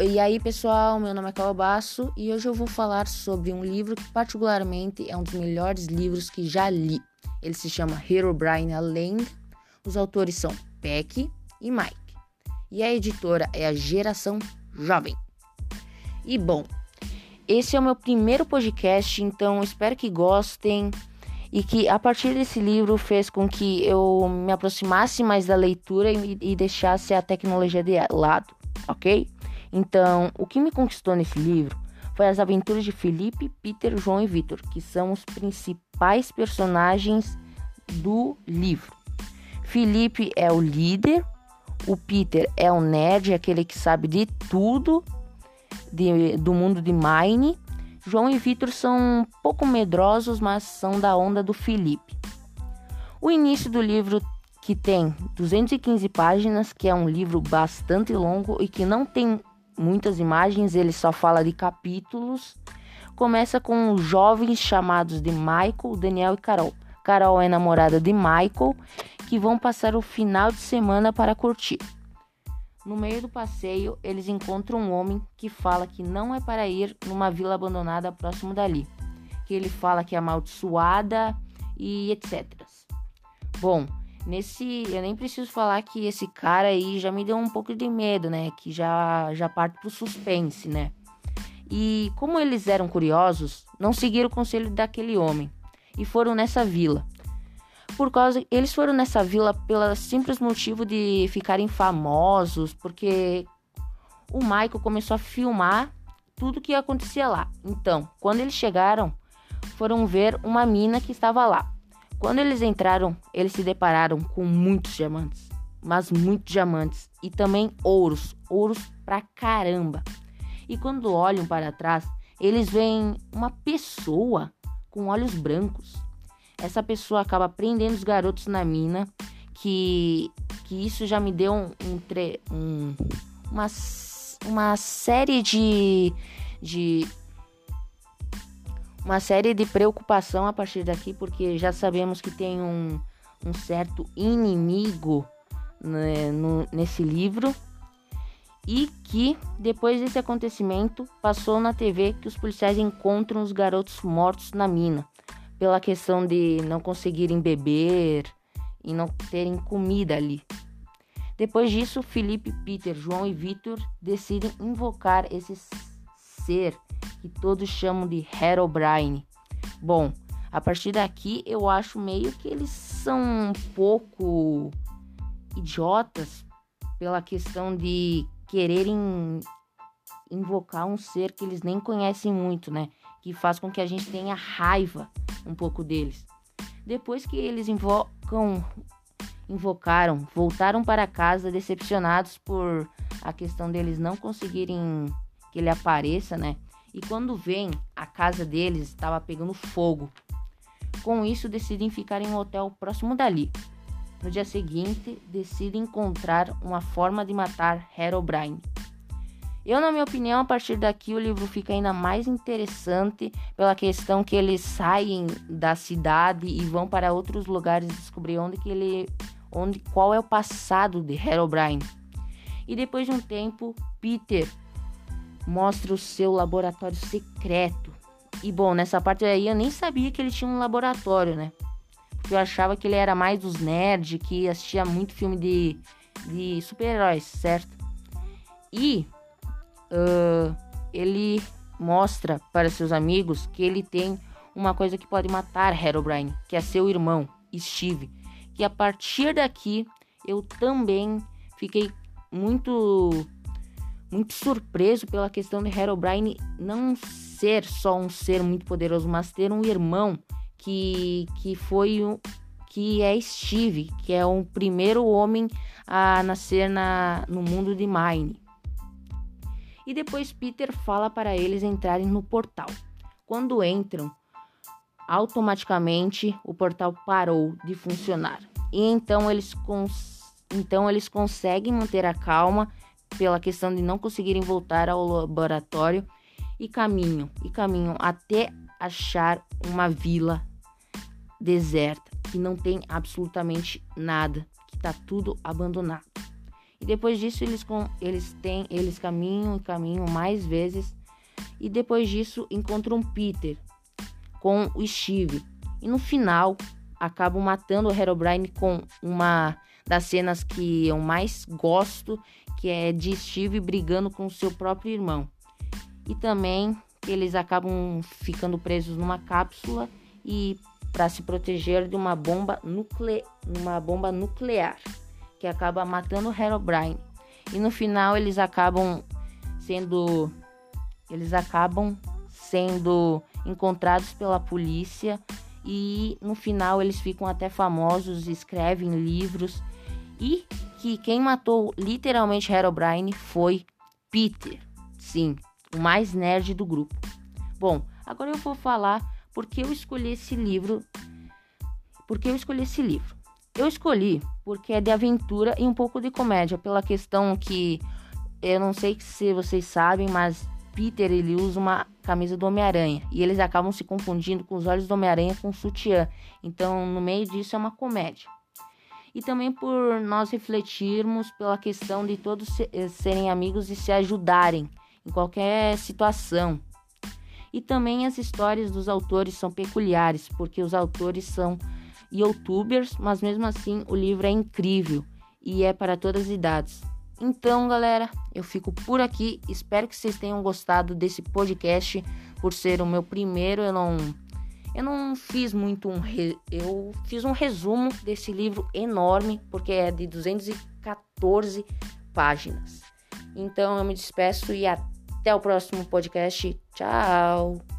E aí, pessoal, meu nome é Calabaço e hoje eu vou falar sobre um livro que particularmente é um dos melhores livros que já li. Ele se chama Hero Brian Land. Os autores são Peck e Mike. E a editora é a Geração Jovem. E bom, esse é o meu primeiro podcast, então espero que gostem e que a partir desse livro fez com que eu me aproximasse mais da leitura e, e deixasse a tecnologia de lado, ok? Então, o que me conquistou nesse livro foi as aventuras de Felipe, Peter, João e Vitor, que são os principais personagens do livro. Felipe é o líder, o Peter é o nerd, aquele que sabe de tudo de, do mundo de Mine. João e Vitor são um pouco medrosos, mas são da onda do Felipe. O início do livro, que tem 215 páginas, que é um livro bastante longo e que não tem muitas imagens, ele só fala de capítulos. Começa com jovens chamados de Michael, Daniel e Carol. Carol é namorada de Michael, que vão passar o final de semana para curtir. No meio do passeio, eles encontram um homem que fala que não é para ir numa vila abandonada próximo dali, que ele fala que é amaldiçoada e etc. Bom, nesse eu nem preciso falar que esse cara aí já me deu um pouco de medo, né? Que já já parte pro suspense, né? E como eles eram curiosos, não seguiram o conselho daquele homem e foram nessa vila por causa eles foram nessa vila pelo simples motivo de ficarem famosos, porque o Michael começou a filmar tudo que acontecia lá. Então, quando eles chegaram, foram ver uma mina que estava lá. Quando eles entraram, eles se depararam com muitos diamantes, mas muitos diamantes e também ouros, ouros pra caramba. E quando olham para trás, eles veem uma pessoa com olhos brancos essa pessoa acaba prendendo os garotos na mina, que, que isso já me deu um, um, um uma, uma série de, de uma série de preocupação a partir daqui, porque já sabemos que tem um, um certo inimigo né, no, nesse livro e que depois desse acontecimento passou na TV que os policiais encontram os garotos mortos na mina pela questão de não conseguirem beber e não terem comida ali. Depois disso, Felipe, Peter, João e Victor decidem invocar esse ser que todos chamam de Herobrine. Bom, a partir daqui eu acho meio que eles são um pouco idiotas pela questão de quererem invocar um ser que eles nem conhecem muito, né? Que faz com que a gente tenha raiva um pouco deles. Depois que eles invocam, invocaram, voltaram para casa decepcionados por a questão deles não conseguirem que ele apareça, né? E quando vem, a casa deles estava pegando fogo. Com isso, decidem ficar em um hotel próximo dali. No dia seguinte, decidem encontrar uma forma de matar Herobrine. Eu, na minha opinião, a partir daqui o livro fica ainda mais interessante pela questão que eles saem da cidade e vão para outros lugares descobrir onde que ele, onde, qual é o passado de Herobrine. E depois de um tempo, Peter mostra o seu laboratório secreto. E bom, nessa parte aí eu nem sabia que ele tinha um laboratório, né? Porque eu achava que ele era mais dos nerds, que assistia muito filme de, de super-heróis, certo? E uh, ele mostra para seus amigos que ele tem uma coisa que pode matar Herobrine, que é seu irmão, Steve. Que a partir daqui eu também fiquei muito muito surpreso pela questão de Herobrine não ser só um ser muito poderoso, mas ter um irmão que, que foi o que é Steve, que é o primeiro homem a nascer na, no mundo de Mine e depois Peter fala para eles entrarem no portal. Quando entram, automaticamente o portal parou de funcionar. E então eles, então eles conseguem manter a calma pela questão de não conseguirem voltar ao laboratório e caminham e caminham até achar uma vila deserta que não tem absolutamente nada, que está tudo abandonado. E depois disso eles, com, eles têm, eles caminham e caminham mais vezes. E depois disso encontram Peter com o Steve. E no final acabam matando o Herobrine com uma das cenas que eu mais gosto, que é de Steve brigando com seu próprio irmão. E também eles acabam ficando presos numa cápsula e para se proteger de uma bomba, nucle... uma bomba nuclear que acaba matando Herobrine. E no final eles acabam sendo eles acabam sendo encontrados pela polícia e no final eles ficam até famosos, escrevem livros e que quem matou literalmente Herobrine foi Peter. Sim, o mais nerd do grupo. Bom, agora eu vou falar porque eu escolhi esse livro. Porque eu escolhi esse livro. Eu escolhi porque é de aventura e um pouco de comédia, pela questão que eu não sei se vocês sabem, mas Peter ele usa uma camisa do Homem-Aranha e eles acabam se confundindo com os olhos do Homem-Aranha com o sutiã. Então, no meio disso é uma comédia. E também por nós refletirmos pela questão de todos serem amigos e se ajudarem em qualquer situação. E também as histórias dos autores são peculiares, porque os autores são youtubers, mas mesmo assim o livro é incrível e é para todas as idades. Então, galera, eu fico por aqui. Espero que vocês tenham gostado desse podcast por ser o meu primeiro. Eu não eu não fiz muito um re... eu fiz um resumo desse livro enorme, porque é de 214 páginas. Então, eu me despeço e até o próximo podcast. Tchau.